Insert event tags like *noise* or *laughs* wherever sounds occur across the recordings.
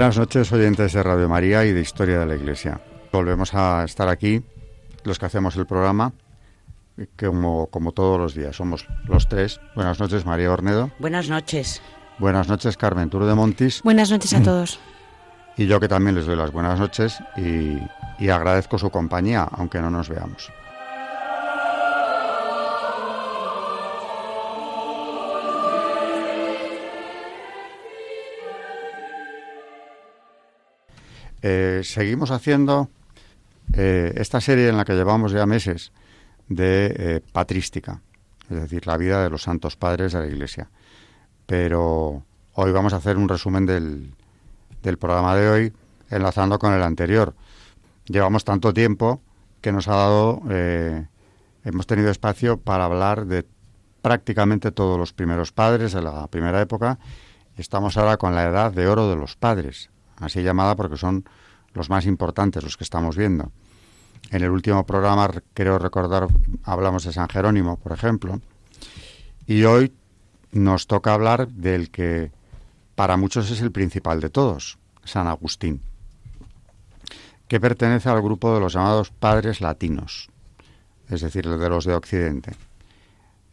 Buenas noches, oyentes de Radio María y de Historia de la Iglesia. Volvemos a estar aquí, los que hacemos el programa, como, como todos los días. Somos los tres. Buenas noches, María Ornedo. Buenas noches. Buenas noches, Carmen Turo de Montis. Buenas noches a todos. Y yo que también les doy las buenas noches y, y agradezco su compañía, aunque no nos veamos. Eh, seguimos haciendo eh, esta serie en la que llevamos ya meses de eh, patrística, es decir, la vida de los santos padres de la Iglesia. Pero hoy vamos a hacer un resumen del, del programa de hoy, enlazando con el anterior. Llevamos tanto tiempo que nos ha dado, hemos tenido espacio para hablar de prácticamente todos los primeros padres de la primera época. Estamos ahora con la edad de oro de los padres, así llamada porque son los más importantes, los que estamos viendo. En el último programa, creo recordar, hablamos de San Jerónimo, por ejemplo, y hoy nos toca hablar del que para muchos es el principal de todos, San Agustín, que pertenece al grupo de los llamados padres latinos, es decir, de los de Occidente.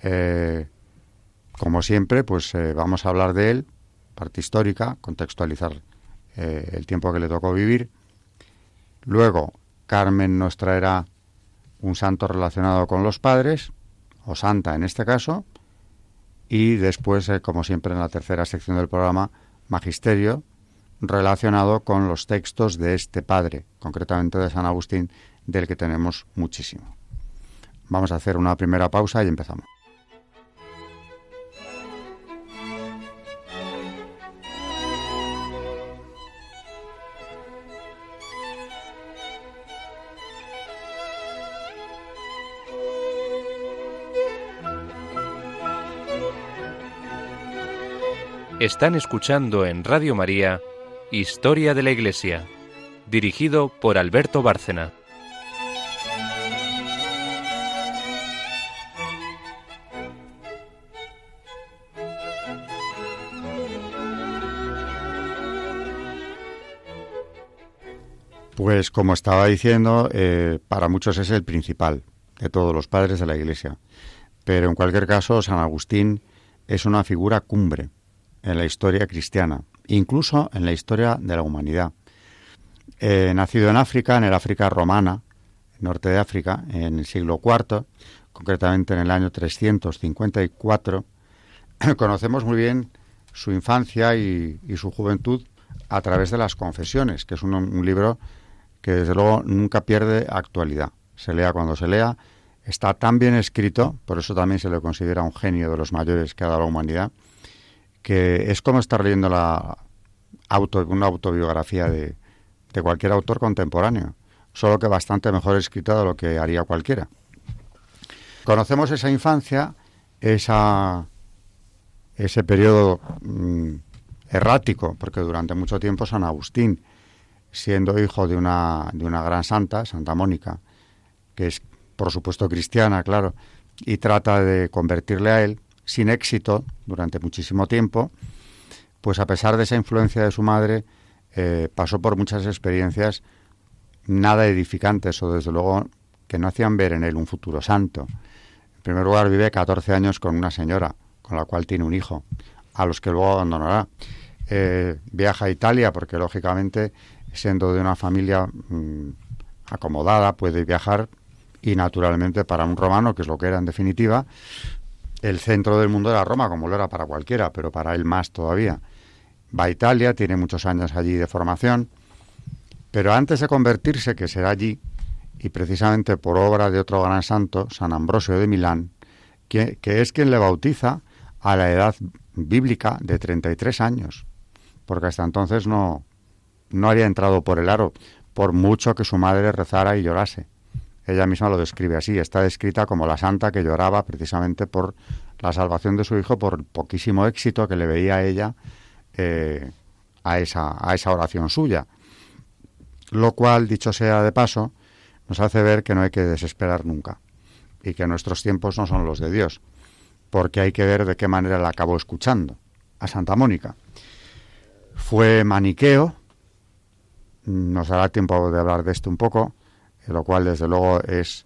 Eh, como siempre, pues eh, vamos a hablar de él, parte histórica, contextualizar eh, el tiempo que le tocó vivir. Luego, Carmen nos traerá un santo relacionado con los padres, o santa en este caso, y después, eh, como siempre en la tercera sección del programa, magisterio, relacionado con los textos de este padre, concretamente de San Agustín, del que tenemos muchísimo. Vamos a hacer una primera pausa y empezamos. Están escuchando en Radio María Historia de la Iglesia, dirigido por Alberto Bárcena. Pues como estaba diciendo, eh, para muchos es el principal de todos los padres de la Iglesia. Pero en cualquier caso, San Agustín es una figura cumbre en la historia cristiana, incluso en la historia de la humanidad. Eh, nacido en África, en el África romana, norte de África, en el siglo IV, concretamente en el año 354, *clears throat* conocemos muy bien su infancia y, su juventud a través de las confesiones, que es un, un, libro que desde luego nunca pierde actualidad. Se lea cuando se lea, está tan bien escrito, por eso también se le considera un genio de los mayores que ha dado la humanidad, que es como estar leyendo la auto, una autobiografía de, de cualquier autor contemporáneo, solo que bastante mejor escrita de lo que haría cualquiera. Conocemos esa infancia, esa, ese periodo mm, errático, porque durante mucho tiempo San Agustín, siendo hijo de una, de una gran santa, Santa Mónica, que es por supuesto cristiana, claro, y trata de convertirle a él, sin éxito durante muchísimo tiempo, pues a pesar de esa influencia de su madre, eh, pasó por muchas experiencias nada edificantes o desde luego que no hacían ver en él un futuro santo. En primer lugar, vive 14 años con una señora, con la cual tiene un hijo, a los que luego abandonará. Eh, viaja a Italia porque, lógicamente, siendo de una familia mmm, acomodada, puede viajar y, naturalmente, para un romano, que es lo que era en definitiva, el centro del mundo era Roma, como lo era para cualquiera, pero para él más todavía. Va a Italia, tiene muchos años allí de formación, pero antes de convertirse, que será allí, y precisamente por obra de otro gran santo, San Ambrosio de Milán, que, que es quien le bautiza a la edad bíblica de 33 años, porque hasta entonces no, no había entrado por el aro, por mucho que su madre rezara y llorase. Ella misma lo describe así, está descrita como la santa que lloraba precisamente por la salvación de su hijo, por poquísimo éxito que le veía a ella eh, a, esa, a esa oración suya. Lo cual, dicho sea de paso, nos hace ver que no hay que desesperar nunca y que nuestros tiempos no son los de Dios, porque hay que ver de qué manera la acabó escuchando a Santa Mónica. Fue maniqueo, nos dará tiempo de hablar de esto un poco, lo cual desde luego es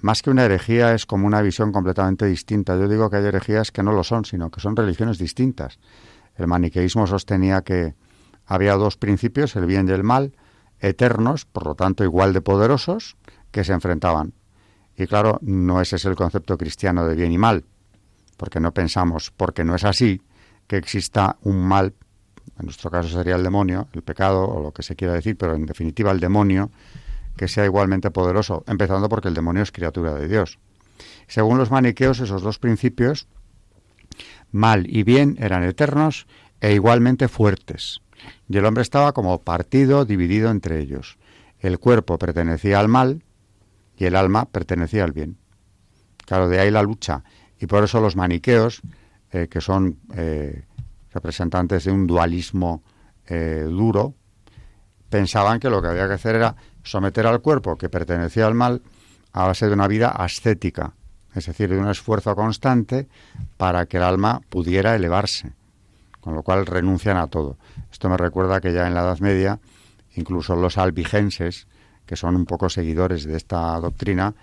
más que una herejía, es como una visión completamente distinta. Yo digo que hay herejías que no lo son, sino que son religiones distintas. El maniqueísmo sostenía que había dos principios, el bien y el mal, eternos, por lo tanto igual de poderosos, que se enfrentaban. Y claro, no ese es el concepto cristiano de bien y mal, porque no pensamos, porque no es así, que exista un mal, en nuestro caso sería el demonio, el pecado o lo que se quiera decir, pero en definitiva el demonio, que sea igualmente poderoso, empezando porque el demonio es criatura de Dios. Según los maniqueos, esos dos principios, mal y bien, eran eternos e igualmente fuertes. Y el hombre estaba como partido, dividido entre ellos. El cuerpo pertenecía al mal y el alma pertenecía al bien. Claro, de ahí la lucha. Y por eso los maniqueos, eh, que son eh, representantes de un dualismo eh, duro, pensaban que lo que había que hacer era someter al cuerpo que pertenecía al mal a base de una vida ascética, es decir, de un esfuerzo constante para que el alma pudiera elevarse, con lo cual renuncian a todo. Esto me recuerda que ya en la Edad Media, incluso los albigenses, que son un poco seguidores de esta doctrina,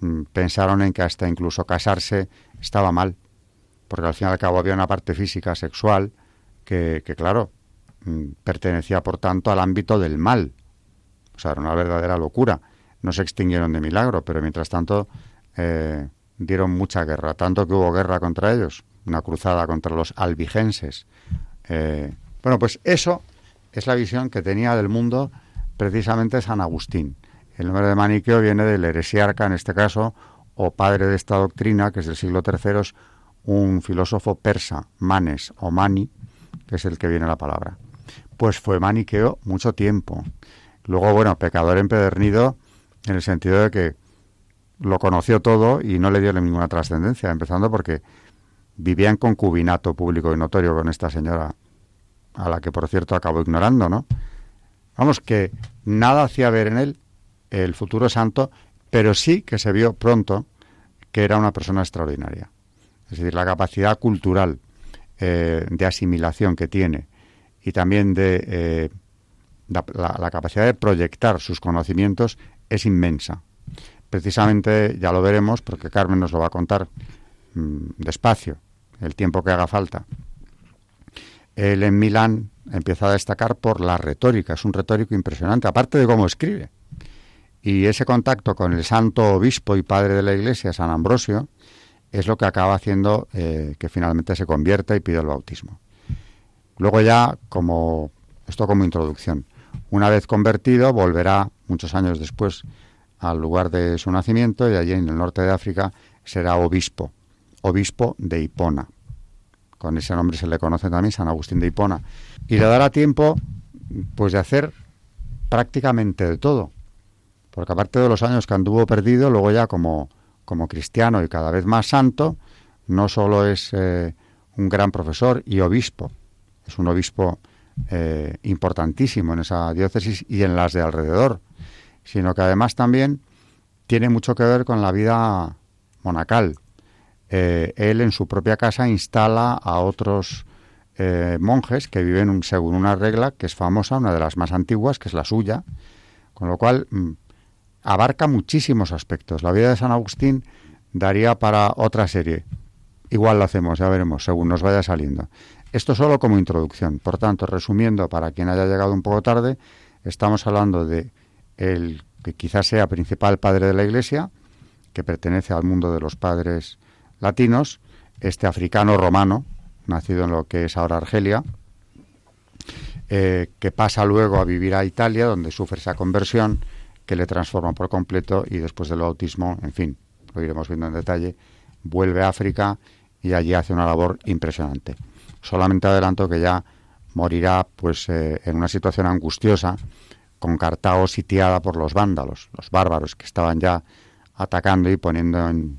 mm, pensaron en que hasta incluso casarse estaba mal, porque al fin y al cabo había una parte física, sexual, que, que claro, mm, pertenecía por tanto al ámbito del mal, o sea, era una verdadera locura. No se extinguieron de milagro, pero mientras tanto eh, dieron mucha guerra, tanto que hubo guerra contra ellos, una cruzada contra los albigenses. Eh, bueno, pues eso es la visión que tenía del mundo precisamente San Agustín. El nombre de maniqueo viene del heresiarca, en este caso, o padre de esta doctrina, que es del siglo III, es un filósofo persa, Manes o Mani, que es el que viene la palabra. Pues fue maniqueo mucho tiempo. Luego, bueno, pecador empedernido en el sentido de que lo conoció todo y no le dio ninguna trascendencia, empezando porque vivía en concubinato público y notorio con esta señora, a la que por cierto acabó ignorando, ¿no? Vamos, que nada hacía ver en él el futuro santo, pero sí que se vio pronto que era una persona extraordinaria. Es decir, la capacidad cultural eh, de asimilación que tiene y también de eh, la, capacidad de proyectar sus conocimientos es inmensa. Precisamente ya lo veremos porque Carmen nos lo va a contar mm, despacio, el tiempo que haga falta. Él en Milán empieza a destacar por la retórica, es un retórico impresionante, aparte de cómo escribe. Y ese contacto con el santo obispo y padre de la iglesia, San Ambrosio, es lo que acaba haciendo eh, que finalmente se convierta y pida el bautismo. Luego ya, como esto como introducción, una vez convertido, volverá muchos años después al lugar de su nacimiento y allí en el norte de África será obispo, obispo de Hipona. Con ese nombre se le conoce también San Agustín de Hipona. Y le dará tiempo pues de hacer prácticamente de todo. Porque aparte de los años que anduvo perdido, luego ya como, como cristiano y cada vez más santo, no solo es eh, un gran profesor y obispo, es un obispo eh, importantísimo en esa diócesis y en las de alrededor, sino que además también tiene mucho que ver con la vida monacal. Eh, él en su propia casa instala a otros eh, monjes que viven según una regla que es famosa, una de las más antiguas, que es la suya, con lo cual mm, abarca muchísimos aspectos. La vida de San Agustín daría para otra serie. Igual lo hacemos, ya veremos, según nos vaya saliendo. Esto solo como introducción. Por tanto, resumiendo, para quien haya llegado un poco tarde, estamos hablando de el que quizás sea principal padre de la Iglesia, que pertenece al mundo de los padres latinos, este africano romano, nacido en lo que es ahora Argelia, eh, que pasa luego a vivir a Italia, donde sufre esa conversión que le transforma por completo y después del bautismo, en fin, lo iremos viendo en detalle, vuelve a África y allí hace una labor impresionante. Solamente adelanto que ya morirá pues eh, en una situación angustiosa con Cartago sitiada por los vándalos, los bárbaros que estaban ya atacando y poniendo en,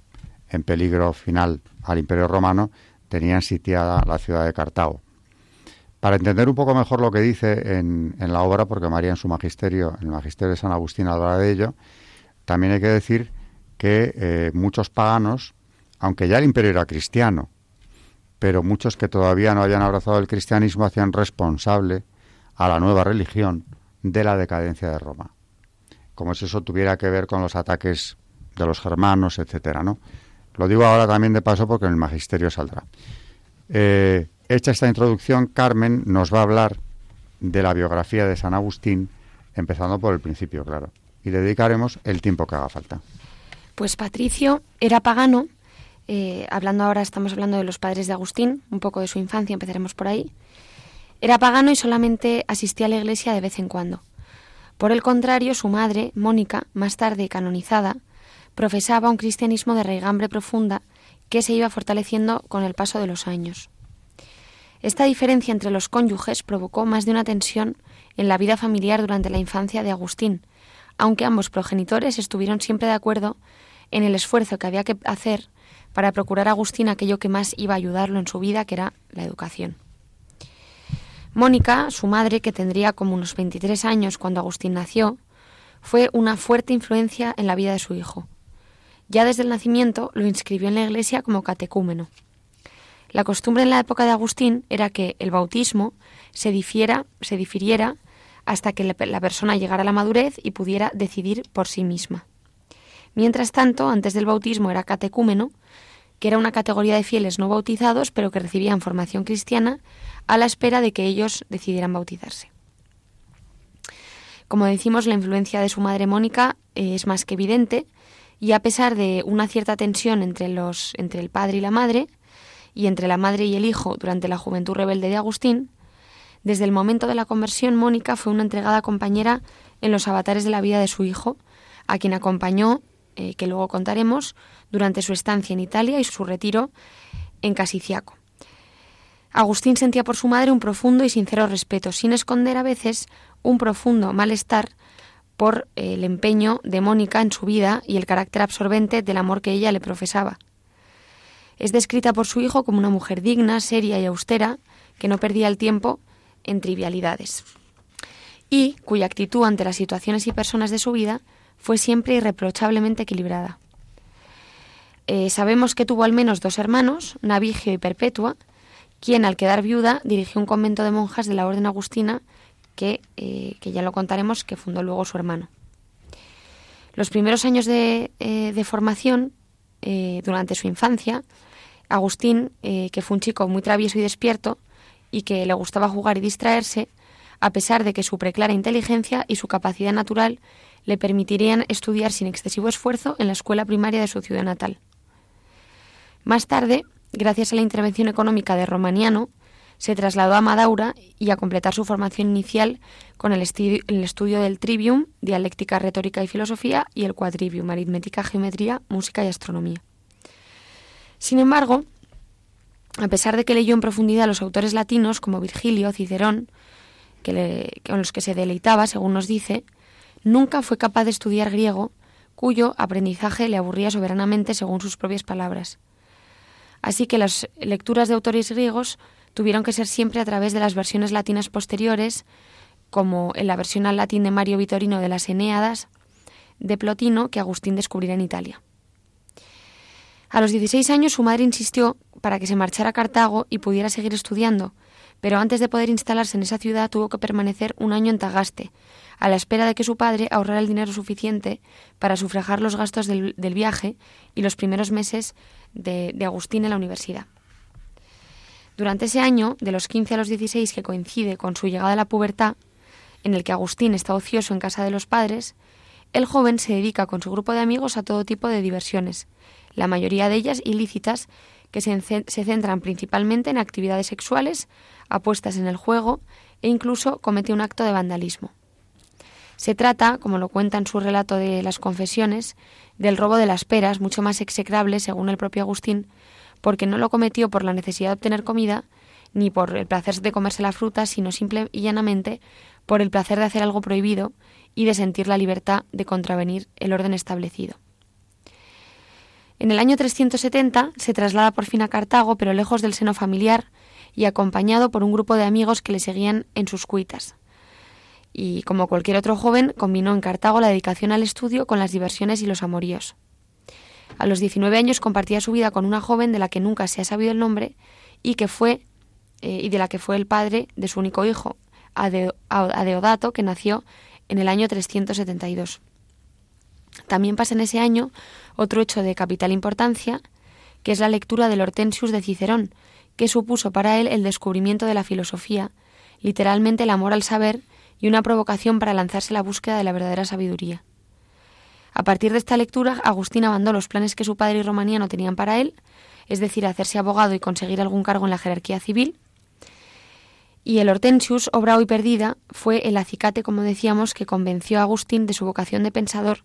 en peligro final al Imperio Romano, tenían sitiada la ciudad de Cartago. Para entender un poco mejor lo que dice en, en, la obra, porque María en su magisterio, el magisterio de San Agustín habla de ello, también hay que decir que eh, muchos paganos, aunque ya el imperio era cristiano, pero muchos que todavía no habían abrazado el cristianismo hacían responsable a la nueva religión de la decadencia de Roma. Como si eso tuviera que ver con los ataques de los germanos, etcétera, ¿no? Lo digo ahora también de paso porque en el magisterio saldrá. Eh, hecha esta introducción, Carmen nos va a hablar de la biografía de San Agustín, empezando por el principio, claro. Y le dedicaremos el tiempo que haga falta. Pues Patricio era pagano. Eh, hablando ahora, estamos hablando de los padres de Agustín, un poco de su infancia, empezaremos por ahí. Era pagano y solamente asistía a la iglesia de vez en cuando. Por el contrario, su madre, Mónica, más tarde canonizada, profesaba un cristianismo de raigambre profunda que se iba fortaleciendo con el paso de los años. Esta diferencia entre los cónyuges provocó más de una tensión en la vida familiar durante la infancia de Agustín, aunque ambos progenitores estuvieron siempre de acuerdo en el esfuerzo que había que hacer para procurar a Agustín aquello que más iba a ayudarlo en su vida, que era la educación. Mónica, su madre, que tendría como unos 23 años cuando Agustín nació, fue una fuerte influencia en la vida de su hijo. Ya desde el nacimiento lo inscribió en la iglesia como catecúmeno. La costumbre en la época de Agustín era que el bautismo se, difiera, se difiriera hasta que la persona llegara a la madurez y pudiera decidir por sí misma. Mientras tanto, antes del bautismo era catecúmeno, que era una categoría de fieles no bautizados, pero que recibían formación cristiana a la espera de que ellos decidieran bautizarse. Como decimos, la influencia de su madre Mónica eh, es más que evidente, y a pesar de una cierta tensión entre, los, entre el padre y la madre, y entre la madre y el hijo durante la juventud rebelde de Agustín, desde el momento de la conversión Mónica fue una entregada compañera en los avatares de la vida de su hijo, a quien acompañó, eh, que luego contaremos, durante su estancia en Italia y su retiro en Casiciaco. Agustín sentía por su madre un profundo y sincero respeto, sin esconder a veces un profundo malestar por el empeño de Mónica en su vida y el carácter absorbente del amor que ella le profesaba. Es descrita por su hijo como una mujer digna, seria y austera, que no perdía el tiempo en trivialidades, y cuya actitud ante las situaciones y personas de su vida fue siempre irreprochablemente equilibrada. Eh, sabemos que tuvo al menos dos hermanos, Navigio y Perpetua, quien al quedar viuda dirigió un convento de monjas de la Orden Agustina que, eh, que ya lo contaremos, que fundó luego su hermano. Los primeros años de, eh, formación, eh, durante su infancia, Agustín, que fue un chico muy travieso y despierto y que le gustaba jugar y distraerse, a pesar de que su preclara inteligencia y su capacidad natural le permitirían estudiar sin excesivo esfuerzo en la escuela primaria de su ciudad natal. Más tarde, gracias a la intervención económica de Romaniano, se trasladó a Madaura y a completar su formación inicial con el, estudio del trivium, dialéctica, retórica y filosofía, y el quadrivium, aritmética, geometría, música y astronomía. Sin embargo, a pesar de que leyó en profundidad a los autores latinos como Virgilio, Cicerón, con los que se deleitaba, según nos dice, nunca fue capaz de estudiar griego, cuyo aprendizaje le aburría soberanamente según sus propias palabras. Así que las lecturas de autores griegos tuvieron que ser siempre a través de las versiones latinas posteriores, como en la versión al latín de Mario Vitorino de las Eneadas de Plotino que Agustín descubrirá en Italia. A los 16 años su madre insistió para que se marchara a Cartago y pudiera seguir estudiando, pero antes de poder instalarse en esa ciudad tuvo que permanecer un año en Tagaste, a la espera de que su padre ahorrara el dinero suficiente para sufragar los gastos del, viaje y los primeros meses de Agustín en la universidad. Durante ese año, de los 15 a los 16, que coincide con su llegada a la pubertad, en el que Agustín está ocioso en casa de los padres, el joven se dedica con su grupo de amigos a todo tipo de diversiones, la mayoría de ellas ilícitas, que se, se centran principalmente en actividades sexuales, apuestas en el juego e incluso comete un acto de vandalismo. Se trata, como lo cuenta en su relato de las confesiones, del robo de las peras, mucho más execrable, según el propio Agustín, porque no lo cometió por la necesidad de obtener comida, ni por el placer de comerse la fruta, sino simple y llanamente por el placer de hacer algo prohibido y de sentir la libertad de contravenir el orden establecido. En el año 370 se traslada por fin a Cartago, pero lejos del seno familiar y acompañado por un grupo de amigos que le seguían en sus cuitas. Y como cualquier otro joven, combinó en Cartago la dedicación al estudio con las diversiones y los amoríos. A los 19 años compartía su vida con una joven de la que nunca se ha sabido el nombre y que fue eh, y de la que fue el padre de su único hijo, Adeodato, que nació en el año 372. También pasa en ese año otro hecho de capital importancia, que es la lectura del Hortensius de Cicerón, que supuso para él el descubrimiento de la filosofía, literalmente el amor al saber y una provocación para lanzarse a la búsqueda de la verdadera sabiduría. A partir de esta lectura, Agustín abandonó los planes que su padre y Romanía no tenían para él, es decir, hacerse abogado y conseguir algún cargo en la jerarquía civil, y el Hortensius, obra hoy perdida, fue el acicate, como decíamos, que convenció a Agustín de su vocación de pensador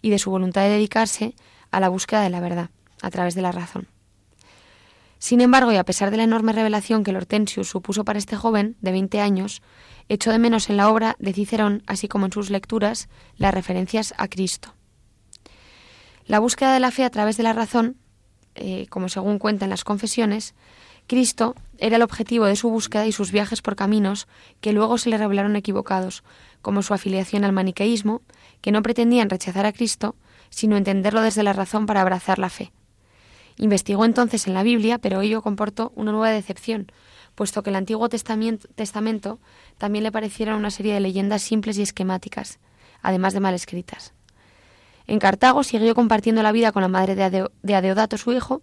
y de su voluntad de dedicarse a la búsqueda de la verdad, a través de la razón. Sin embargo, y a pesar de la enorme revelación que el Hortensius supuso para este joven de 20 años, echó de menos en la obra de Cicerón, así como en sus lecturas, las referencias a Cristo. La búsqueda de la fe a través de la razón, eh, como según cuentan las confesiones, Cristo era el objetivo de su búsqueda y sus viajes por caminos que luego se le revelaron equivocados, como su afiliación al maniqueísmo, que no pretendían rechazar a Cristo, sino entenderlo desde la razón para abrazar la fe. Investigó entonces en la Biblia, pero ello comportó una nueva decepción, puesto que el Antiguo Testamento, también le parecieron una serie de leyendas simples y esquemáticas, además de mal escritas. En Cartago siguió compartiendo la vida con la madre de Adeodato, su hijo,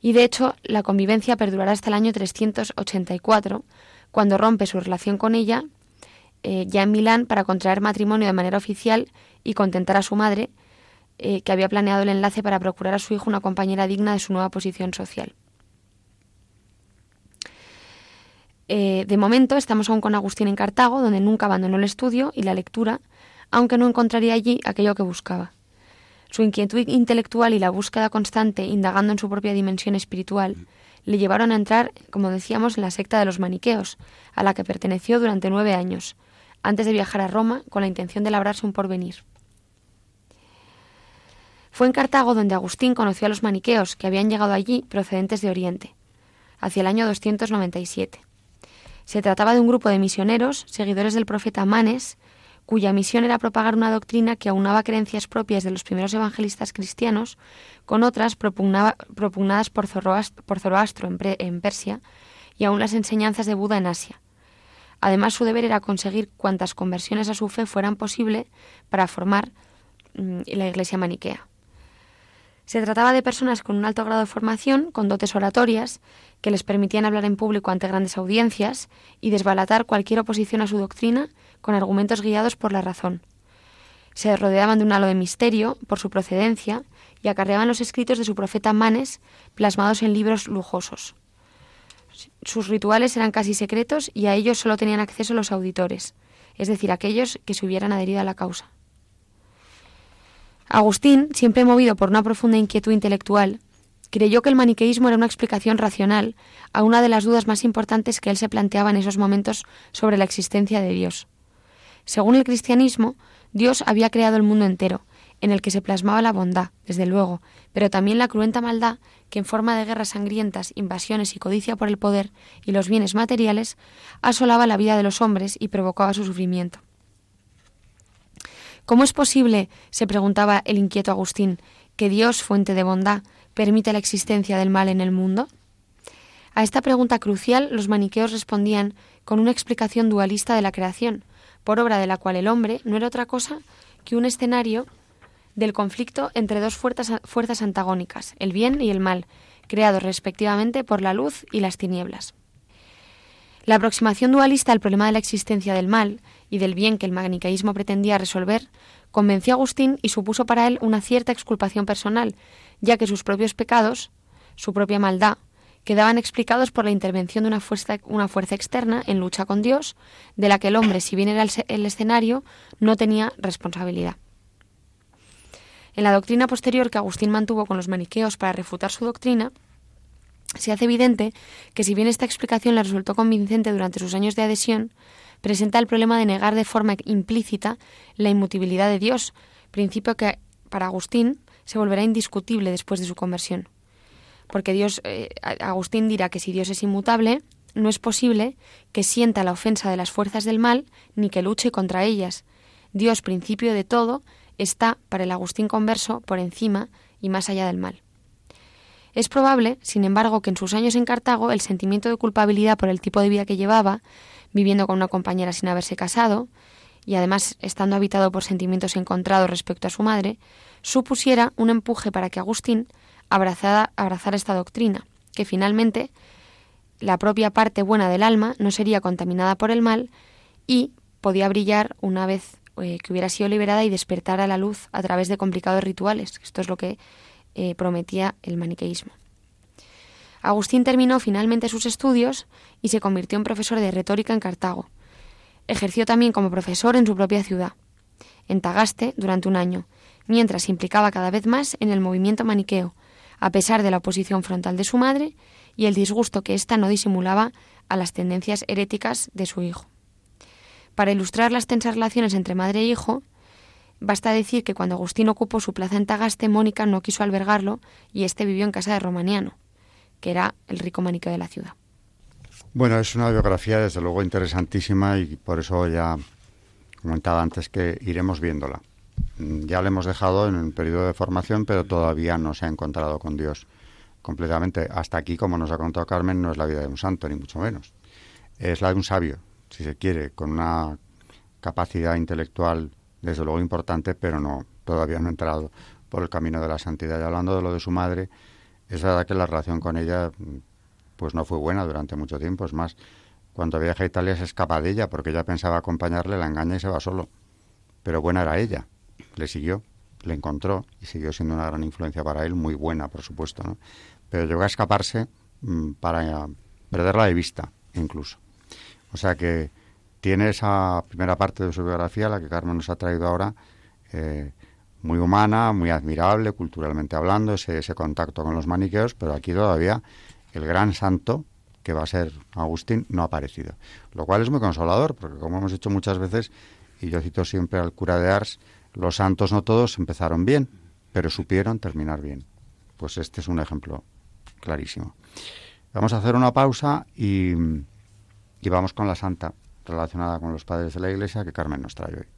y de hecho la convivencia perdurará hasta el año 384, cuando rompe su relación con ella, eh, ya en Milán, para contraer matrimonio de manera oficial y contentar a su madre, eh, que había planeado el enlace para procurar a su hijo una compañera digna de su nueva posición social. Eh, de momento estamos aún con Agustín en Cartago, donde nunca abandonó el estudio y la lectura, aunque no encontraría allí aquello que buscaba. Su inquietud intelectual y la búsqueda constante, indagando en su propia dimensión espiritual, le llevaron a entrar, como decíamos, en la secta de los maniqueos, a la que perteneció durante nueve años, antes de viajar a Roma con la intención de labrarse un porvenir. Fue en Cartago donde Agustín conoció a los maniqueos, que habían llegado allí procedentes de Oriente, hacia el año 297. Se trataba de un grupo de misioneros, seguidores del profeta Manes, cuya misión era propagar una doctrina que aunaba creencias propias de los primeros evangelistas cristianos con otras propugnadas por Zoroastro, en, Persia y aún las enseñanzas de Buda en Asia. Además, su deber era conseguir cuantas conversiones a su fe fueran posible para formar mm, la Iglesia maniquea. Se trataba de personas con un alto grado de formación, con dotes oratorias, que les permitían hablar en público ante grandes audiencias y desbalatar cualquier oposición a su doctrina con argumentos guiados por la razón. Se rodeaban de un halo de misterio por su procedencia y acarreaban los escritos de su profeta Manes plasmados en libros lujosos. Sus rituales eran casi secretos y a ellos solo tenían acceso los auditores, es decir, aquellos que se hubieran adherido a la causa. Agustín, siempre movido por una profunda inquietud intelectual, creyó que el maniqueísmo era una explicación racional a una de las dudas más importantes que él se planteaba en esos momentos sobre la existencia de Dios. Según el cristianismo, Dios había creado el mundo entero, en el que se plasmaba la bondad, desde luego, pero también la cruenta maldad que en forma de guerras sangrientas, invasiones y codicia por el poder y los bienes materiales asolaba la vida de los hombres y provocaba su sufrimiento. ¿Cómo es posible, se preguntaba el inquieto Agustín, que Dios, fuente de bondad, permite la existencia del mal en el mundo? A esta pregunta crucial los maniqueos respondían con una explicación dualista de la creación, por obra de la cual el hombre no era otra cosa que un escenario del conflicto entre dos fuerzas antagónicas, el bien y el mal, creados respectivamente por la luz y las tinieblas. La aproximación dualista al problema de la existencia del mal y del bien que el maniqueísmo pretendía resolver convenció a Agustín y supuso para él una cierta exculpación personal, ya que sus propios pecados, su propia maldad, quedaban explicados por la intervención de una fuerza, una fuerza externa en lucha con Dios, de la que el hombre, si bien era el, escenario, no tenía responsabilidad. En la doctrina posterior que Agustín mantuvo con los maniqueos para refutar su doctrina, se hace evidente que si bien esta explicación le resultó convincente durante sus años de adhesión, presenta el problema de negar de forma implícita la inmutabilidad de Dios, principio que para Agustín se volverá indiscutible después de su conversión porque Dios, eh, Agustín dirá que si Dios es inmutable, no es posible que sienta la ofensa de las fuerzas del mal ni que luche contra ellas. Dios, principio de todo, está, para el Agustín converso, por encima y más allá del mal. Es probable, sin embargo, que en sus años en Cartago el sentimiento de culpabilidad por el tipo de vida que llevaba, viviendo con una compañera sin haberse casado, y además estando habitado por sentimientos encontrados respecto a su madre, supusiera un empuje para que Agustín abrazada, abrazar esta doctrina, que finalmente la propia parte buena del alma no sería contaminada por el mal y podía brillar una vez eh, que hubiera sido liberada y despertar a la luz a través de complicados rituales. Esto es lo que eh, prometía el maniqueísmo. Agustín terminó finalmente sus estudios y se convirtió en profesor de retórica en Cartago. Ejerció también como profesor en su propia ciudad, en Tagaste, durante un año, mientras se implicaba cada vez más en el movimiento maniqueo, a pesar de la oposición frontal de su madre y el disgusto que ésta no disimulaba a las tendencias heréticas de su hijo. Para ilustrar las tensas relaciones entre madre e hijo, basta decir que cuando Agustín ocupó su plaza en Tagaste, Mónica no quiso albergarlo y éste vivió en casa de Romaniano, que era el rico maniqueo de la ciudad. Bueno, es una biografía desde luego interesantísima y por eso ya comentaba antes que iremos viéndola. Mm, ya le hemos dejado en un periodo de formación, pero todavía no se ha encontrado con Dios completamente. Hasta aquí, como nos ha contado Carmen, no es la vida de un santo, ni mucho menos. Es la de un sabio, si se quiere, con una capacidad intelectual, desde luego importante, pero no todavía no ha entrado por el camino de la santidad. Y hablando de lo de su madre, es verdad que la relación con ella pues no fue buena durante mucho tiempo. Es más, cuando viaja a Italia se escapa de ella porque ella pensaba acompañarle, la engaña y se va solo. Pero buena era ella le siguió, le encontró y siguió siendo una gran influencia para él, muy buena, por supuesto, ¿no? Pero llegó a escaparse mm, para perderla de vista, incluso. O sea que tiene esa primera parte de su biografía, la que Carmen nos ha traído ahora, eh, muy humana, muy admirable, culturalmente hablando, ese, ese contacto con los maniqueos, pero aquí todavía el gran santo, que va a ser Agustín, no ha aparecido. Lo cual es muy consolador, porque como hemos dicho muchas veces, y yo cito siempre al cura de Ars, los santos no todos empezaron bien, pero supieron terminar bien. Pues este es un ejemplo clarísimo. Vamos a hacer una pausa y, y vamos con la santa relacionada con los padres de la Iglesia que Carmen nos trae hoy.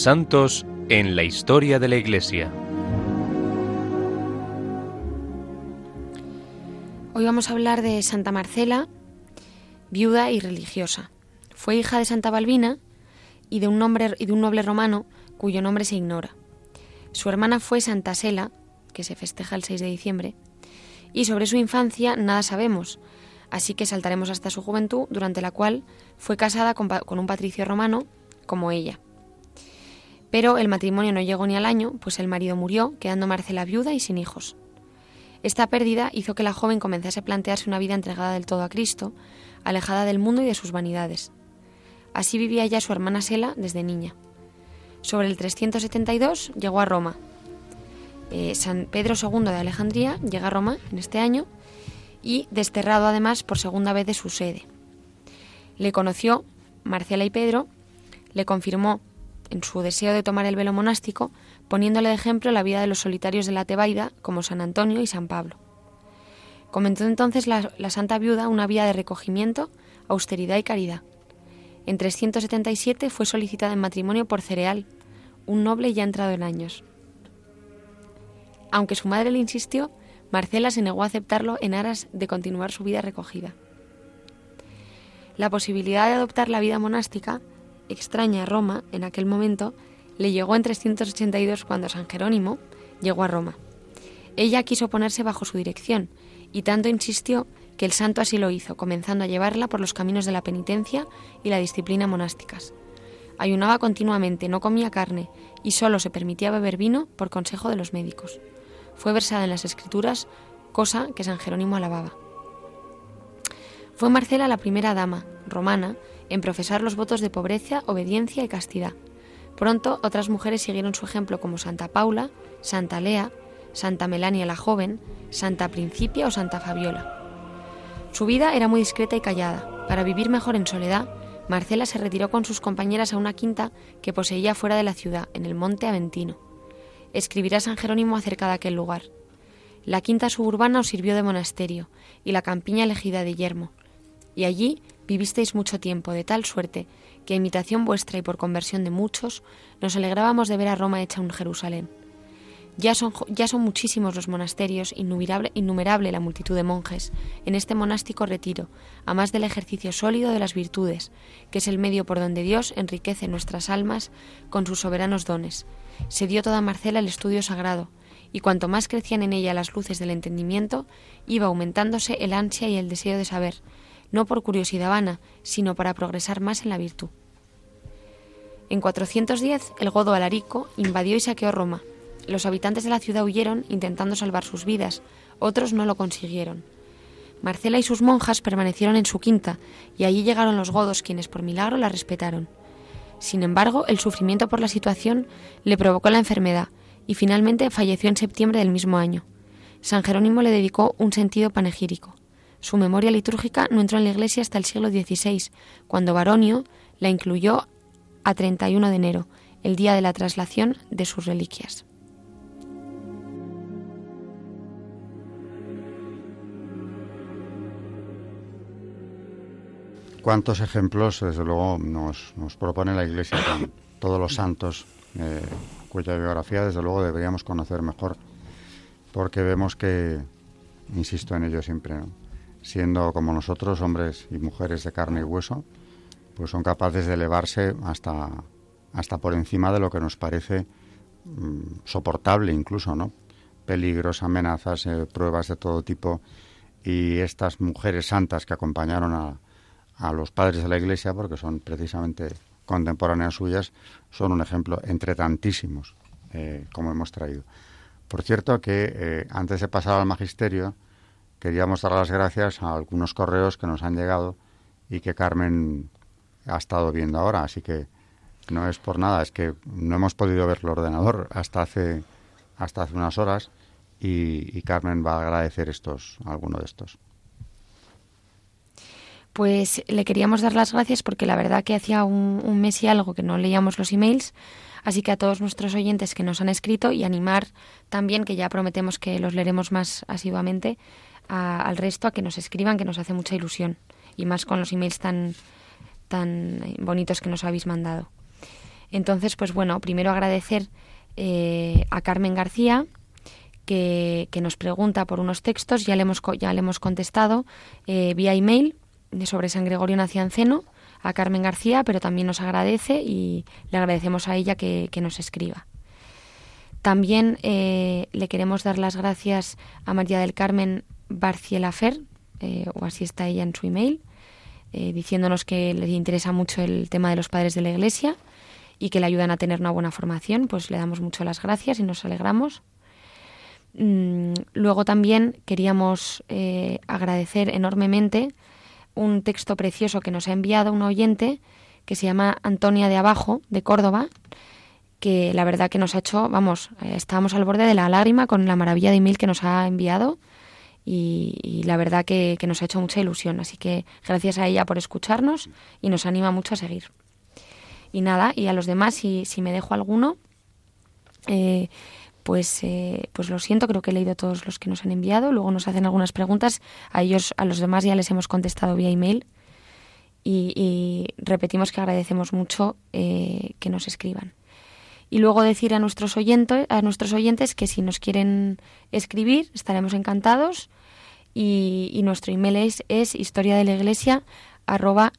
Santos en la historia de la Iglesia. Hoy vamos a hablar de Santa Marcela, viuda y religiosa. Fue hija de Santa Balbina y de un, nombre, y de un noble romano cuyo nombre se ignora. Su hermana fue Santa Sela, que se festeja el 6 de diciembre, y sobre su infancia nada sabemos, así que saltaremos hasta su juventud, durante la cual fue casada con, con un patricio romano como ella. Pero el matrimonio no llegó ni al año, pues el marido murió, quedando Marcela viuda y sin hijos. Esta pérdida hizo que la joven comenzase a plantearse una vida entregada del todo a Cristo, alejada del mundo y de sus vanidades. Así vivía ya su hermana Sela desde niña. Sobre el 372 llegó a Roma. Eh, San Pedro II de Alejandría llega a Roma en este año y desterrado además por segunda vez de su sede. Le conoció Marcela y Pedro, le confirmó en su deseo de tomar el velo monástico, poniéndole de ejemplo la vida de los solitarios de la Tebaida, como San Antonio y San Pablo. Comentó entonces la, la Santa Viuda una vida de recogimiento, austeridad y caridad. En 377 fue solicitada en matrimonio por Cereal, un noble ya entrado en años. Aunque su madre le insistió, Marcela se negó a aceptarlo en aras de continuar su vida recogida. La posibilidad de adoptar la vida monástica extraña Roma en aquel momento le llegó en 382 cuando San Jerónimo llegó a Roma. Ella quiso ponerse bajo su dirección y tanto insistió que el santo así lo hizo, comenzando a llevarla por los caminos de la penitencia y la disciplina monásticas. Ayunaba continuamente, no comía carne y solo se permitía beber vino por consejo de los médicos. Fue versada en las escrituras, cosa que San Jerónimo alababa. Fue Marcela la primera dama romana en profesar los votos de pobreza, obediencia y castidad. Pronto otras mujeres siguieron su ejemplo como Santa Paula, Santa Lea, Santa Melania la joven, Santa Principia o Santa Fabiola. Su vida era muy discreta y callada. Para vivir mejor en soledad, Marcela se retiró con sus compañeras a una quinta que poseía fuera de la ciudad, en el monte Aventino. Escribirá San Jerónimo acerca de aquel lugar. La quinta suburbana os sirvió de monasterio y la campiña elegida de yermo, y allí vivisteis mucho tiempo, de tal suerte que a imitación vuestra y por conversión de muchos, nos alegrábamos de ver a Roma hecha un Jerusalén. Ya son, ya son muchísimos los monasterios, innumerable, innumerable la multitud de monjes, en este monástico retiro, a más del ejercicio sólido de las virtudes, que es el medio por donde Dios enriquece nuestras almas con sus soberanos dones. Se dio toda Marcela el estudio sagrado, y cuanto más crecían en ella las luces del entendimiento, iba aumentándose el ansia y el deseo de saber, no por curiosidad vana, sino para progresar más en la virtud. En 410, el godo Alarico invadió y saqueó Roma. Los habitantes de la ciudad huyeron intentando salvar sus vidas, otros no lo consiguieron. Marcela y sus monjas permanecieron en su quinta, y allí llegaron los godos quienes por milagro la respetaron. Sin embargo, el sufrimiento por la situación le provocó la enfermedad, y finalmente falleció en septiembre del mismo año. San Jerónimo le dedicó un sentido panegírico. Su memoria litúrgica no entró en la Iglesia hasta el siglo XVI, cuando Baronio la incluyó a 31 de enero, el día de la traslación de sus reliquias. ¿Cuántos ejemplos, desde luego, nos, nos propone la Iglesia con todos los santos, eh, cuya biografía, desde luego, deberíamos conocer mejor? Porque vemos que, insisto en ello siempre, siendo como nosotros, hombres y mujeres de carne y hueso, pues son capaces de elevarse hasta, hasta por encima de lo que nos parece mm, soportable incluso, ¿no? Peligros, amenazas, eh, pruebas de todo tipo y estas mujeres santas que acompañaron a, a los padres de la Iglesia, porque son precisamente contemporáneas suyas, son un ejemplo entre tantísimos, eh, como hemos traído. Por cierto que eh, antes de pasar al magisterio, queríamos dar las gracias a algunos correos que nos han llegado y que Carmen ha estado viendo ahora, así que no es por nada, es que no hemos podido ver el ordenador hasta hace hasta hace unas horas y, Carmen va a agradecer estos alguno de estos. Pues le queríamos dar las gracias porque la verdad que hacía un, mes y algo que no leíamos los emails, así que a todos nuestros oyentes que nos han escrito y animar también, que ya prometemos que los leeremos más asiduamente, al resto a que nos escriban, que nos hace mucha ilusión, y más con los emails tan, tan bonitos que nos habéis mandado. Entonces, pues bueno, primero agradecer eh, a Carmen García, que, nos pregunta por unos textos, ya le hemos, ya le hemos contestado eh, vía email sobre San Gregorio Nacianceno a Carmen García, pero también nos agradece y le agradecemos a ella que, nos escriba. También eh, le queremos dar las gracias a María del Carmen Barcielafer, eh, o así está ella en su email, eh, diciéndonos que le interesa mucho el tema de los padres de la Iglesia y que le ayudan a tener una buena formación, pues le damos mucho las gracias y nos alegramos. Mm, luego también queríamos agradecer enormemente un texto precioso que nos ha enviado un oyente que se llama Antonia de Abajo, de Córdoba, que la verdad que nos ha hecho, vamos, eh, estábamos al borde de la lágrima con la maravilla de email que nos ha enviado y, la verdad que, nos ha hecho mucha ilusión. Así que gracias a ella por escucharnos y nos anima mucho a seguir. Y nada, y a los demás, si, si me dejo alguno, eh, pues, eh, pues lo siento, creo que he leído todos los que nos han enviado. Luego nos hacen algunas preguntas. A ellos, a los demás ya les hemos contestado vía email. Y, repetimos que agradecemos mucho eh, que nos escriban. Y luego decir a nuestros, oyentes, a nuestros oyentes que si nos quieren escribir, estaremos encantados. Y, nuestro email es, es historia de la iglesia arroba.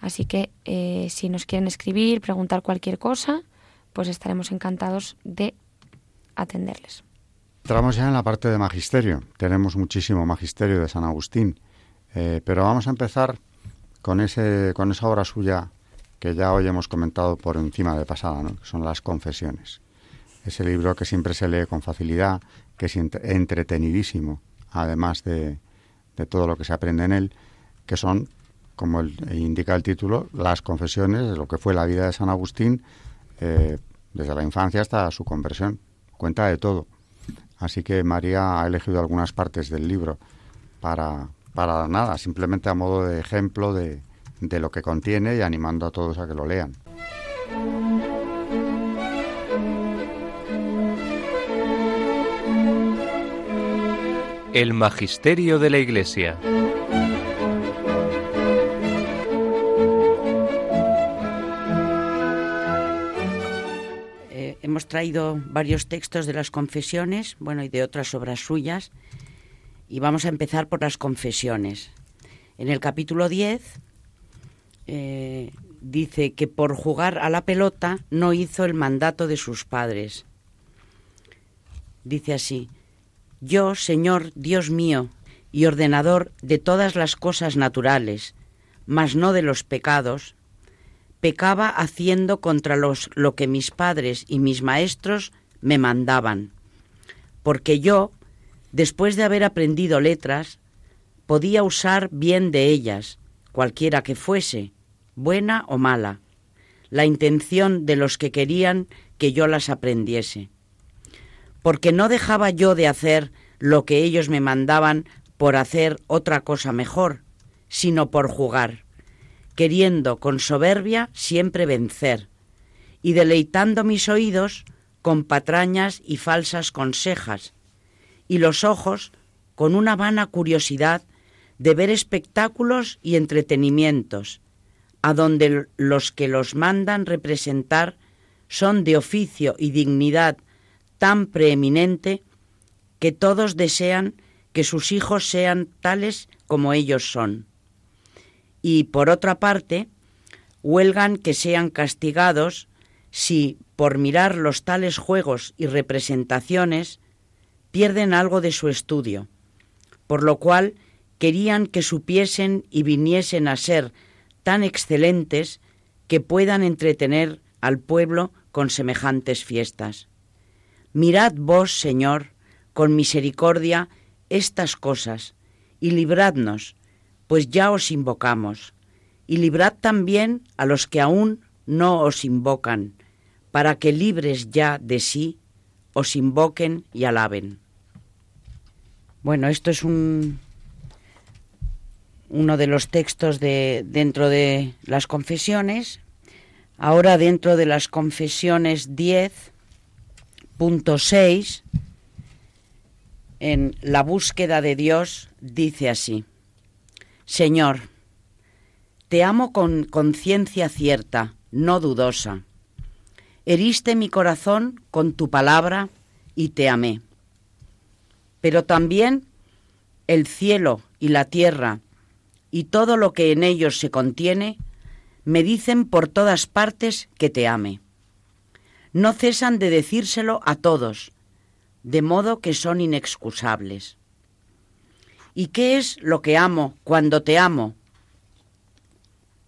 Así que eh, si nos quieren escribir, preguntar cualquier cosa, pues estaremos encantados de atenderles. Entramos ya en la parte de magisterio. Tenemos muchísimo magisterio de San Agustín, eh, pero vamos a empezar con ese, con esa obra suya que ya hoy hemos comentado por encima de pasada, ¿no? que son las confesiones. Ese libro que siempre se lee con facilidad, que es entretenidísimo, además de, de todo lo que se aprende en él, que son, como indica el título, las confesiones de lo que fue la vida de San Agustín eh, desde la infancia hasta su conversión. Cuenta de todo. Así que María ha elegido algunas partes del libro para, para nada, simplemente a modo de ejemplo de, de lo que contiene y animando a todos a que lo lean. El Magisterio de la Iglesia. hemos traído varios textos de las confesiones, bueno, y de otras obras suyas, y vamos a empezar por las confesiones. En el capítulo 10 eh, dice que por jugar a la pelota no hizo el mandato de sus padres. Dice así, yo, Señor Dios mío, y ordenador de todas las cosas naturales, mas no de los pecados, pecaba haciendo contra los, lo que mis padres y mis maestros me mandaban, porque yo, después de haber aprendido letras, podía usar bien de ellas, cualquiera que fuese, buena o mala, la intención de los que querían que yo las aprendiese. Porque no dejaba yo de hacer lo que ellos me mandaban por hacer otra cosa mejor, sino por jugar queriendo con soberbia siempre vencer, y deleitando mis oídos con patrañas y falsas consejas, y los ojos con una vana curiosidad de ver espectáculos y entretenimientos, a donde los que los mandan representar son de oficio y dignidad tan preeminente que todos desean que sus hijos sean tales como ellos son. Y por otra parte, huelgan que sean castigados si, por mirar los tales juegos y representaciones, pierden algo de su estudio, por lo cual querían que supiesen y viniesen a ser tan excelentes que puedan entretener al pueblo con semejantes fiestas. Mirad vos, Señor, con misericordia estas cosas, y libradnos, pues ya os invocamos, y librad también a los que aún no os invocan, para que libres ya de sí, os invoquen y alaben. Bueno, esto es un, uno de los textos de, dentro de las confesiones. Ahora dentro de las confesiones 10.6, en la búsqueda de Dios, dice así, Señor, te amo con conciencia cierta, no dudosa. Heriste mi corazón con tu palabra y te amé. Pero también el cielo y la tierra y todo lo que en ellos se contiene, me dicen por todas partes que te ame. No cesan de decírselo a todos, de modo que son inexcusables. ¿Y qué es lo que amo cuando te amo?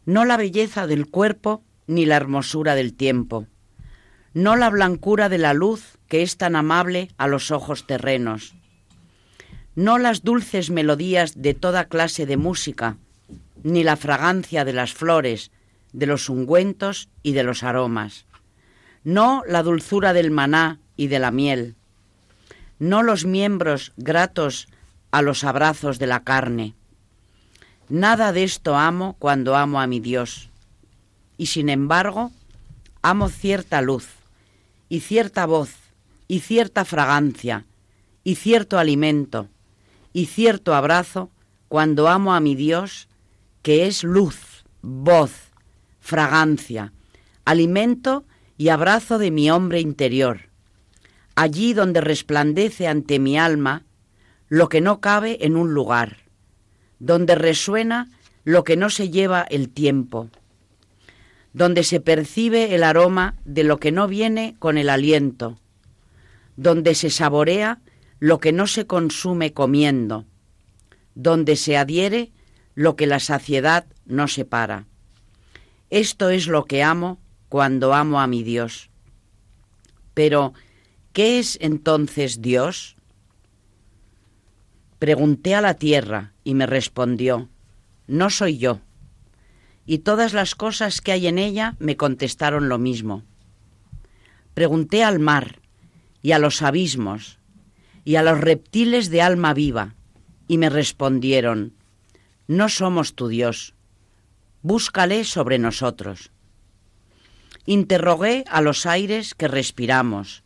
No la belleza del cuerpo ni la hermosura del tiempo, no la blancura de la luz que es tan amable a los ojos terrenos, no las dulces melodías de toda clase de música, ni la fragancia de las flores, de los ungüentos y de los aromas, no la dulzura del maná y de la miel, no los miembros gratos a los abrazos de la carne. Nada de esto amo cuando amo a mi Dios. Y sin embargo, amo cierta luz, y cierta voz, y cierta fragancia, y cierto alimento, y cierto abrazo cuando amo a mi Dios, que es luz, voz, fragancia, alimento y abrazo de mi hombre interior, allí donde resplandece ante mi alma lo que no cabe en un lugar, donde resuena lo que no se lleva el tiempo, donde se percibe el aroma de lo que no viene con el aliento, donde se saborea lo que no se consume comiendo, donde se adhiere lo que la saciedad no separa. Esto es lo que amo cuando amo a mi Dios. Pero, ¿qué es entonces Dios? Pregunté a la tierra y me respondió, no soy yo. Y todas las cosas que hay en ella me contestaron lo mismo. Pregunté al mar y a los abismos y a los reptiles de alma viva, y me respondieron, No somos tu Dios, búscale sobre nosotros. Interrogué a los aires que respiramos,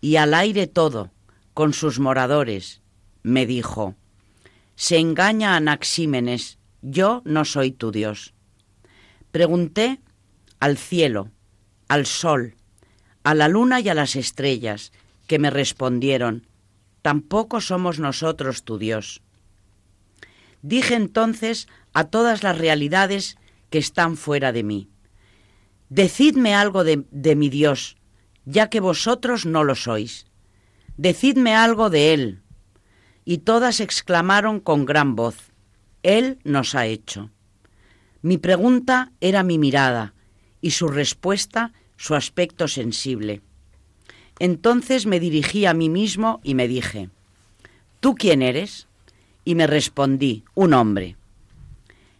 y al aire todo, con sus moradores. Me dijo, Se engaña Anaxímenes, yo no soy tu Dios. Pregunté al cielo, al sol, a la luna y a las estrellas, que me respondieron, tampoco somos nosotros tu Dios. Dije entonces a todas las realidades que están fuera de mí, Decidme algo de, mi Dios, ya que vosotros no lo sois. Decidme algo de Él. Y todas exclamaron con gran voz, Él nos ha hecho. Mi pregunta era mi mirada y su respuesta su aspecto sensible. Entonces me dirigí a mí mismo y me dije, ¿tú quién eres? Y me respondí, un hombre.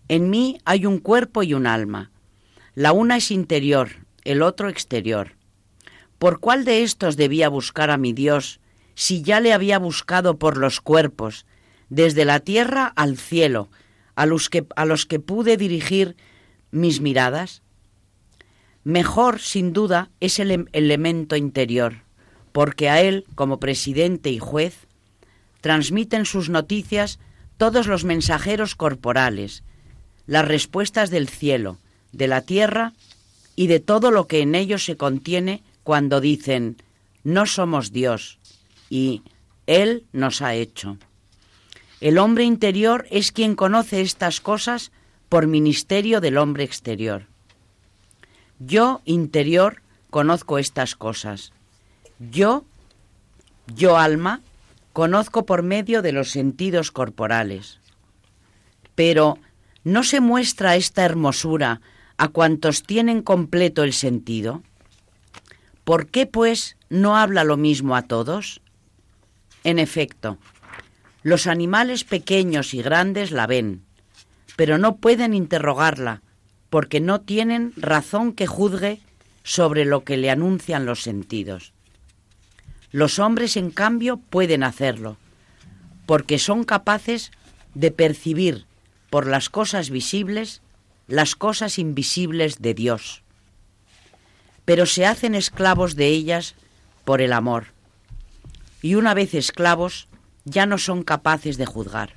En mí hay un cuerpo y un alma. La una es interior, el otro exterior. ¿Por cuál de estos debía buscar a mi Dios si ya le había buscado por los cuerpos, desde la tierra al cielo, a los que, a los que pude dirigir mis miradas? Mejor, sin duda, es el em-, elemento interior, porque a él, como presidente y juez, transmiten sus noticias todos los mensajeros corporales, las respuestas del cielo, de la tierra y de todo lo que en ellos se contiene cuando dicen, no somos Dios y Él nos ha hecho. El hombre interior es quien conoce estas cosas por ministerio del hombre exterior. Yo interior conozco estas cosas. Yo, yo alma, conozco por medio de los sentidos corporales. Pero ¿no se muestra esta hermosura a cuantos tienen completo el sentido? ¿Por qué, pues, no habla lo mismo a todos? En efecto, los animales pequeños y grandes la ven, pero no pueden interrogarla, porque no tienen razón que juzgue sobre lo que le anuncian los sentidos. Los hombres, en cambio, pueden hacerlo, porque son capaces de percibir por las cosas visibles las cosas invisibles de Dios, pero se hacen esclavos de ellas por el amor, y una vez esclavos ya no son capaces de juzgar.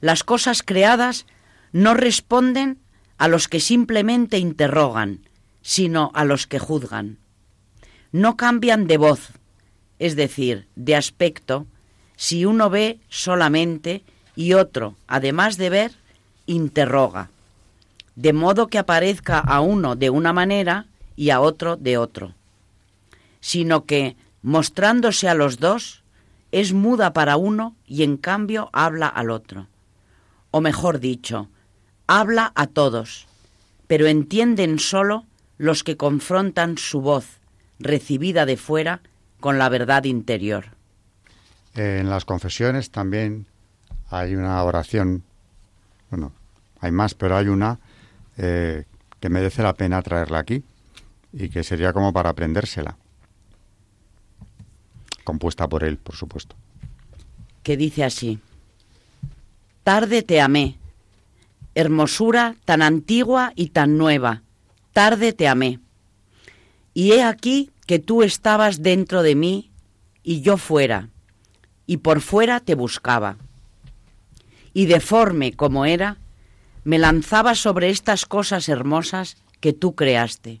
Las cosas creadas no responden a los que simplemente interrogan, sino a los que juzgan. No cambian de voz, es decir, de aspecto, si uno ve solamente y otro, además de ver, interroga, de modo que aparezca a uno de una manera y a otro de otro, sino que, mostrándose a los dos, es muda para uno y en cambio habla al otro. O mejor dicho, habla a todos, pero entienden solo los que confrontan su voz, recibida de fuera, con la verdad interior. En las confesiones también hay una oración, bueno, hay más, pero hay una eh, que merece la pena traerla aquí y que sería como para aprendérsela. Compuesta por él, por supuesto. Que dice así, Tarde te amé, hermosura tan antigua y tan nueva, tarde te amé. Y he aquí que tú estabas dentro de mí y yo fuera, y por fuera te buscaba. Y deforme como era, me lanzaba sobre estas cosas hermosas que tú creaste.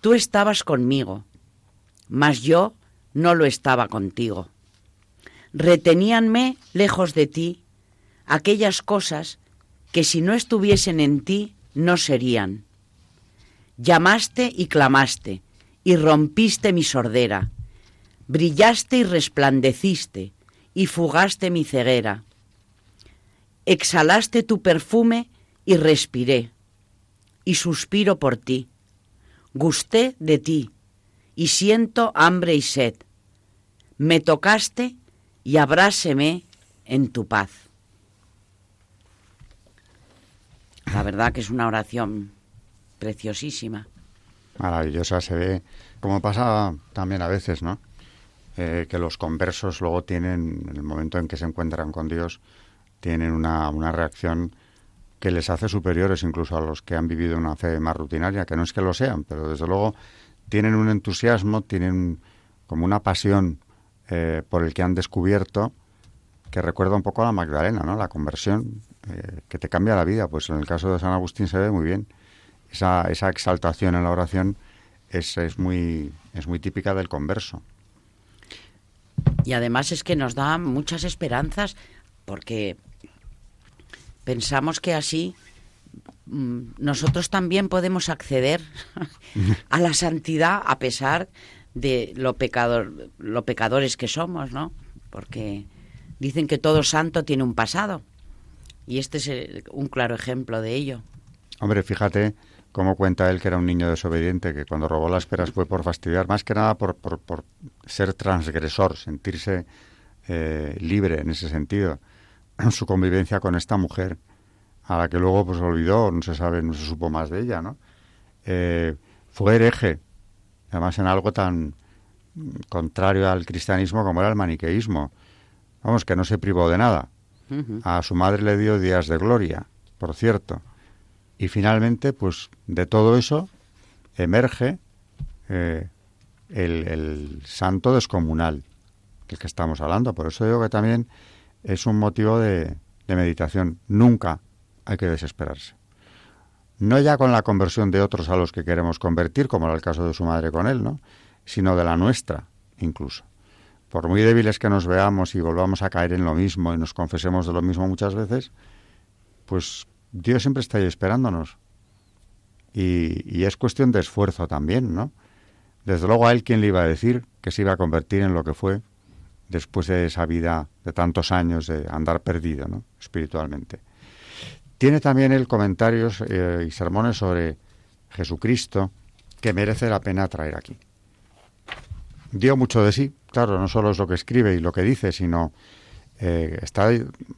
Tú estabas conmigo, mas yo no lo estaba contigo. Reteníanme lejos de ti aquellas cosas que si no estuviesen en ti no serían. Llamaste y clamaste, y rompiste mi sordera, brillaste y resplandeciste, y fugaste mi ceguera. Exhalaste tu perfume y respiré, y suspiro por ti. Gusté de ti, y siento hambre y sed. Me tocaste y abráseme en tu paz. La verdad que es una oración preciosísima. Maravillosa, se ve, como pasa también a veces, ¿no? Eh, que los conversos luego tienen, en el momento en que se encuentran con Dios, tienen una, una reacción que les hace superiores incluso a los que han vivido una fe más rutinaria, que no es que lo sean, pero desde luego tienen un entusiasmo, tienen como una pasión eh, por el que han descubierto que recuerda un poco a la Magdalena, ¿no? La conversión eh, que te cambia la vida. Pues en el caso de San Agustín se ve muy bien. Esa, esa exaltación en la oración es, es, muy, es muy típica del converso. Y además es que nos da muchas esperanzas porque pensamos que así mm, nosotros también podemos acceder *laughs* a la santidad a pesar de lo pecador, lo pecadores que somos, ¿no? Porque dicen que todo santo tiene un pasado y este es un claro ejemplo de ello. Hombre, fíjate cómo cuenta él que era un niño desobediente, que cuando robó las peras fue por fastidiar, más que nada por, por, ser transgresor, sentirse eh, libre en ese sentido, en su convivencia con esta mujer, a la que luego pues olvidó, no se sabe, no se supo más de ella, ¿no? Eh, fue hereje, además en algo tan contrario al cristianismo como era el maniqueísmo. Vamos, que no se privó de nada. A su madre le dio días de gloria, por cierto. Y finalmente, pues de todo eso emerge eh, el, santo descomunal, del que estamos hablando. Por eso digo que también es un motivo de, de meditación. Nunca hay que desesperarse. No ya con la conversión de otros a los que queremos convertir, como era el caso de su madre con él, ¿no? sino de la nuestra incluso. Por muy débiles que nos veamos y volvamos a caer en lo mismo y nos confesemos de lo mismo muchas veces, pues Dios siempre está ahí esperándonos. Y, es cuestión de esfuerzo también, ¿no? Desde luego a él quien le iba a decir que se iba a convertir en lo que fue después de esa vida de tantos años de andar perdido, ¿no? espiritualmente. Tiene también el comentarios eh, y sermones sobre Jesucristo que merece la pena traer aquí. Dio mucho de sí, claro, no solo es lo que escribe y lo que dice, sino eh, está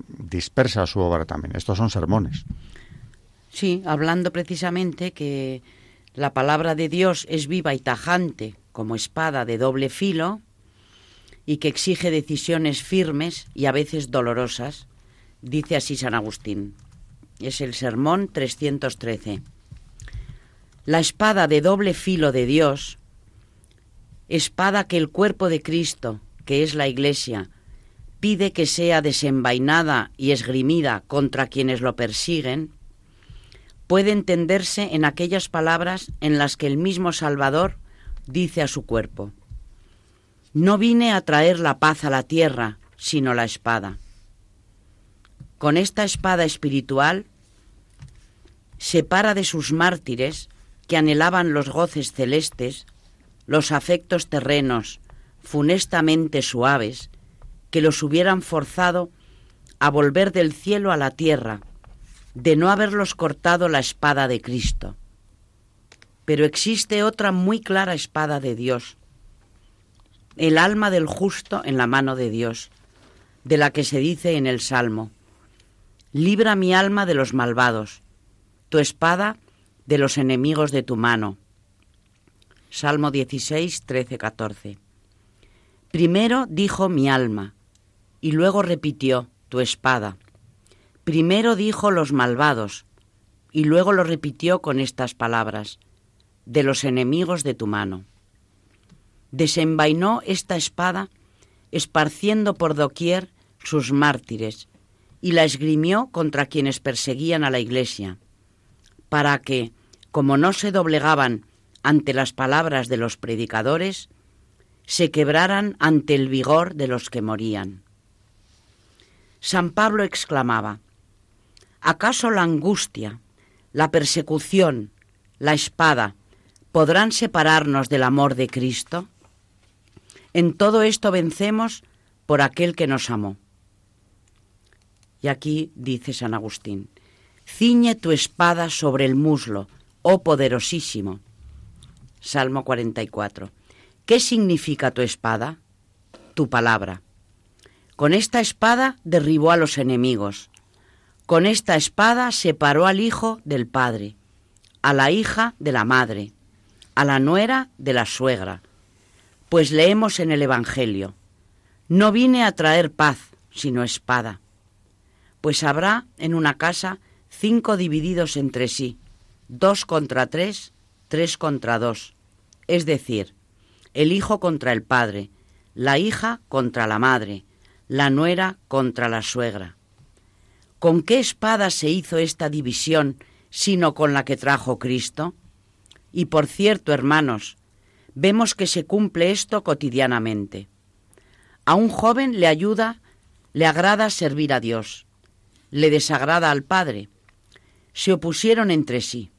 dispersa su obra también. Estos son sermones. Sí, hablando precisamente que la palabra de Dios es viva y tajante como espada de doble filo y que exige decisiones firmes y a veces dolorosas, dice así San Agustín. Es el sermón 313. La espada de doble filo de Dios, espada que el cuerpo de Cristo, que es la Iglesia, pide que sea desenvainada y esgrimida contra quienes lo persiguen, puede entenderse en aquellas palabras en las que el mismo Salvador dice a su cuerpo, No vine a traer la paz a la tierra, sino la espada. Con esta espada espiritual separa de sus mártires que anhelaban los goces celestes, los afectos terrenos, funestamente suaves, que los hubieran forzado a volver del cielo a la tierra, de no haberlos cortado la espada de Cristo. Pero existe otra muy clara espada de Dios, el alma del justo en la mano de Dios, de la que se dice en el Salmo, Libra mi alma de los malvados, tu espada de los enemigos de tu mano. Salmo 16, 13, 14. Primero dijo mi alma, y luego repitió tu espada. Primero dijo los malvados, y luego lo repitió con estas palabras, de los enemigos de tu mano. Desenvainó esta espada, esparciendo por doquier sus mártires, y la esgrimió contra quienes perseguían a la Iglesia, para que, como no se doblegaban ante las palabras de los predicadores, se quebraran ante el vigor de los que morían. San Pablo exclamaba, ¿Acaso la angustia, la persecución, la espada podrán separarnos del amor de Cristo? En todo esto vencemos por aquel que nos amó. Y aquí dice San Agustín, ciñe tu espada sobre el muslo, oh poderosísimo. Salmo 44. ¿Qué significa tu espada? Tu palabra. Con esta espada derribó a los enemigos, con esta espada separó al hijo del padre, a la hija de la madre, a la nuera de la suegra. Pues leemos en el Evangelio, no vine a traer paz, sino espada. Pues habrá en una casa cinco divididos entre sí, dos contra tres, tres contra dos, es decir, el hijo contra el padre, la hija contra la madre, la nuera contra la suegra. ¿Con qué espada se hizo esta división sino con la que trajo Cristo? Y por cierto, hermanos, vemos que se cumple esto cotidianamente. A un joven le ayuda, le agrada servir a Dios, le desagrada al Padre. Se opusieron entre sí.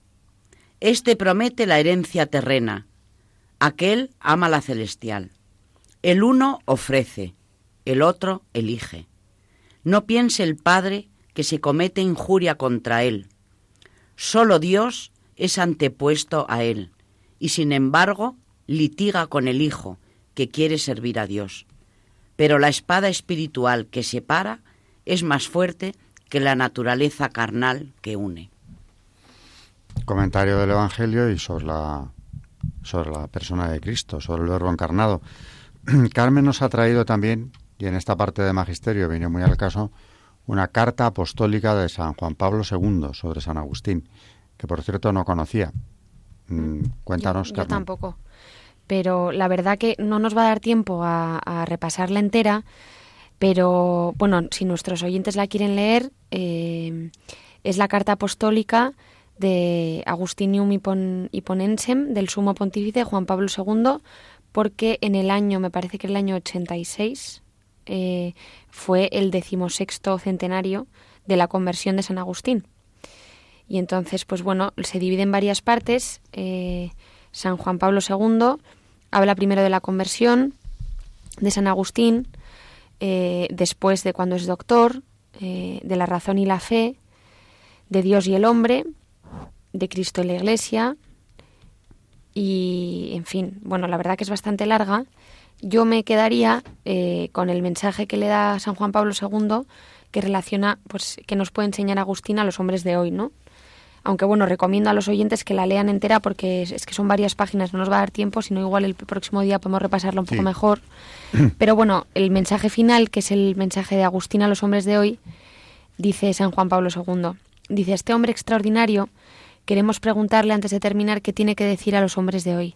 Este promete la herencia terrena, aquel ama la celestial. El uno ofrece, el otro elige. No piense el Padre que se comete injuria contra él. Solo Dios es antepuesto a él, y sin embargo litiga con el Hijo, que quiere servir a Dios. Pero la espada espiritual que separa es más fuerte que la naturaleza carnal que une. Comentario del Evangelio y sobre la, sobre la persona de Cristo, sobre el Verbo encarnado. *clears throat* Carmen nos ha traído también, y en esta parte de Magisterio viene muy al caso, una carta apostólica de San Juan Pablo II sobre San Agustín. que por cierto no conocía. Mm, cuéntanos, yo, yo tampoco. Pero la verdad que no nos va a dar tiempo a, a repasarla entera, pero bueno, si nuestros oyentes la quieren leer, eh, es la carta apostólica de Agustinium Hiponensem del sumo pontífice Juan Pablo II, porque en el año, me parece que el año 86, eh, fue el decimosexto centenario de la conversión de San Agustín. Y entonces, pues bueno, se divide en varias partes. Eh, San Juan Pablo II habla primero de la conversión de San Agustín, eh, después de cuando es doctor, de la razón y la fe, de Dios y el hombre, de Cristo y la Iglesia, y en fin, bueno, la verdad que es bastante larga. Yo me quedaría eh, con el mensaje que le da San Juan Pablo II, que relaciona, pues, que nos puede enseñar Agustín a los hombres de hoy, ¿no? Aunque bueno, recomiendo a los oyentes que la lean entera porque es, que son varias páginas, no nos va a dar tiempo, sino igual el próximo día podemos repasarlo un poco mejor. *clears throat* Pero bueno, el mensaje final, que es el mensaje de Agustín a los hombres de hoy, dice San Juan Pablo II. Dice, este hombre extraordinario, queremos preguntarle antes de terminar qué tiene que decir a los hombres de hoy.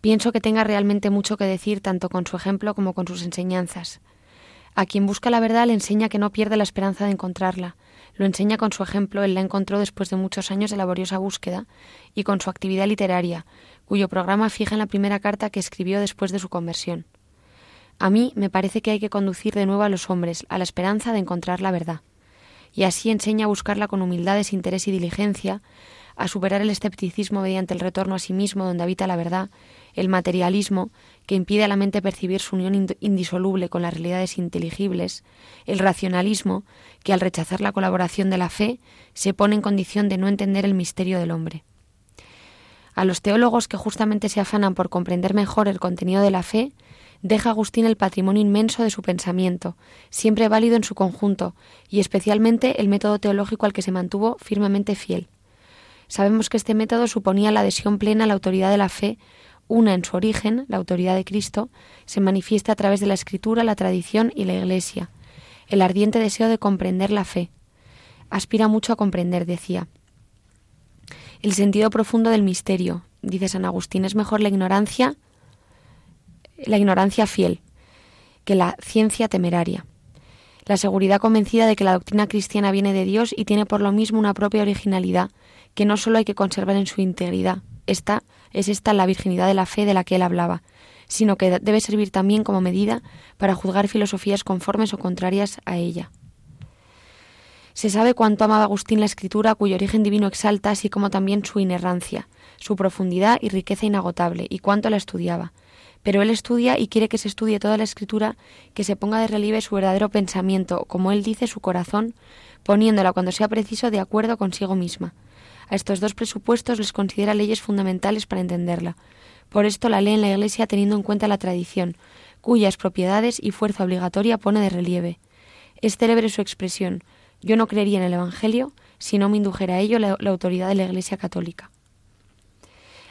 Pienso que tenga realmente mucho que decir tanto con su ejemplo como con sus enseñanzas. A quien busca la verdad le enseña que no pierde la esperanza de encontrarla, lo enseña con su ejemplo, él la encontró después de muchos años de laboriosa búsqueda y con su actividad literaria, cuyo programa fija en la primera carta que escribió después de su conversión. A mí me parece que hay que conducir de nuevo a los hombres a la esperanza de encontrar la verdad. Y así enseña a buscarla con humildad, desinterés y diligencia, a superar el escepticismo mediante el retorno a sí mismo donde habita la verdad, el materialismo, que impide a la mente percibir su unión indisoluble con las realidades inteligibles, el racionalismo, que al rechazar la colaboración de la fe se pone en condición de no entender el misterio del hombre. A los teólogos que justamente se afanan por comprender mejor el contenido de la fe, deja Agustín el patrimonio inmenso de su pensamiento, siempre válido en su conjunto, y especialmente el método teológico al que se mantuvo firmemente fiel. Sabemos que este método suponía la adhesión plena a la autoridad de la fe una en su origen, la autoridad de Cristo, se manifiesta a través de la escritura, la tradición y la Iglesia. El ardiente deseo de comprender la fe. Aspira mucho a comprender, decía. El sentido profundo del misterio, dice San Agustín, es mejor la ignorancia, la ignorancia fiel, que la ciencia temeraria. La seguridad convencida de que la doctrina cristiana viene de Dios y tiene por lo mismo una propia originalidad, que no solo hay que conservar en su integridad, esta es esta la virginidad de la fe de la que él hablaba, sino que debe servir también como medida para juzgar filosofías conformes o contrarias a ella. Se sabe cuánto amaba Agustín la escritura, cuyo origen divino exalta, así como también su inerrancia, su profundidad y riqueza inagotable, y cuánto la estudiaba. Pero él estudia y quiere que se estudie toda la escritura, que se ponga de relieve su verdadero pensamiento, como él dice, su corazón, poniéndola cuando sea preciso de acuerdo consigo misma. A estos dos presupuestos les considera leyes fundamentales para entenderla. Por esto la lee en la Iglesia teniendo en cuenta la tradición, cuyas propiedades y fuerza obligatoria pone de relieve. Es célebre su expresión Yo no creería en el Evangelio si no me indujera a ello la, la autoridad de la Iglesia católica.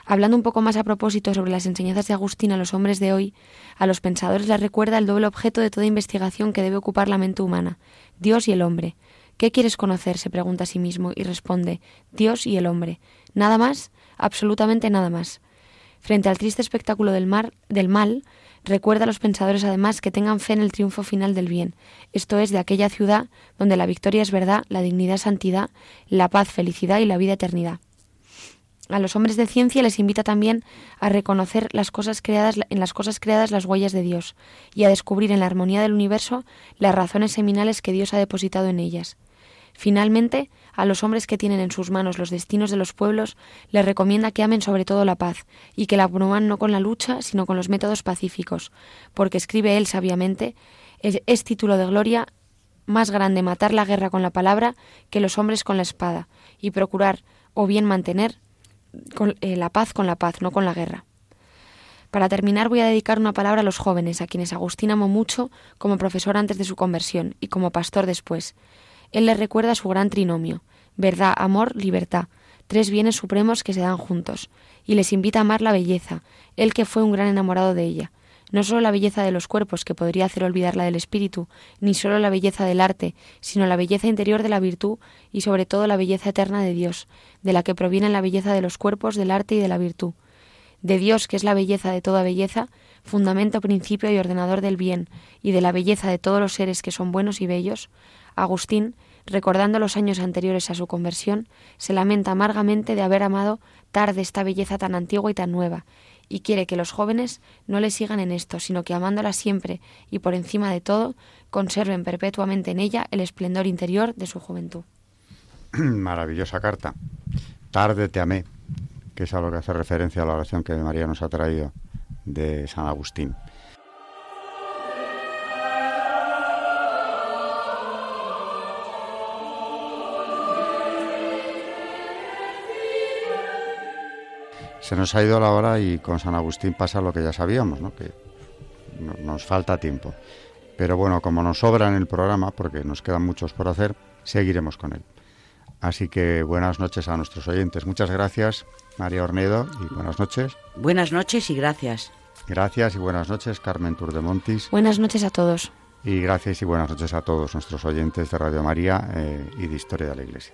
Hablando un poco más a propósito sobre las enseñanzas de Agustín a los hombres de hoy, a los pensadores les recuerda el doble objeto de toda investigación que debe ocupar la mente humana, Dios y el hombre, ¿Qué quieres conocer? se pregunta a sí mismo y responde Dios y el hombre. ¿Nada más? Absolutamente nada más. Frente al triste espectáculo del, mar, del mal, recuerda a los pensadores además que tengan fe en el triunfo final del bien, esto es, de aquella ciudad donde la victoria es verdad, la dignidad santidad, la paz felicidad y la vida eternidad. A los hombres de ciencia les invita también a reconocer las cosas creadas, en las cosas creadas las huellas de Dios y a descubrir en la armonía del universo las razones seminales que Dios ha depositado en ellas. Finalmente, a los hombres que tienen en sus manos los destinos de los pueblos, les recomienda que amen sobre todo la paz y que la promuevan no con la lucha, sino con los métodos pacíficos, porque escribe él sabiamente, es, título de gloria más grande matar la guerra con la palabra que los hombres con la espada, y procurar o bien mantener eh, la paz con la paz, no con la guerra. Para terminar voy a dedicar una palabra a los jóvenes, a quienes Agustín amó mucho como profesor antes de su conversión y como pastor después, él les recuerda su gran trinomio, verdad, amor, libertad, tres bienes supremos que se dan juntos, y les invita a amar la belleza, él que fue un gran enamorado de ella. no solo la belleza de los cuerpos, que podría hacer olvidar la del espíritu, ni solo la belleza del arte, sino la belleza interior de la virtud y sobre todo la belleza eterna de Dios, de la que proviene la belleza de los cuerpos, del arte y de la virtud. De Dios, que es la belleza de toda belleza, fundamento, principio y ordenador del bien, y de la belleza de todos los seres que son buenos y bellos, Agustín, recordando los años anteriores a su conversión, se lamenta amargamente de haber amado tarde esta belleza tan antigua y tan nueva, y quiere que los jóvenes no le sigan en esto, sino que amándola siempre y por encima de todo, conserven perpetuamente en ella el esplendor interior de su juventud. *clears throat* Maravillosa carta. Tarde te amé, que es a lo que hace referencia a la oración que María nos ha traído de San Agustín. Se nos ha ido la hora y con San Agustín pasa lo que ya sabíamos, ¿no? que nos falta tiempo. Pero bueno, como nos sobra en el programa, porque nos quedan muchos por hacer, seguiremos con él. Así que buenas noches a nuestros oyentes. Muchas gracias, María Ornedo, y buenas noches. Buenas noches y gracias. Gracias y buenas noches, Carmen Turdemontis. Buenas noches a todos. Y gracias y buenas noches a todos nuestros oyentes de Radio María eh, y de Historia de la Iglesia.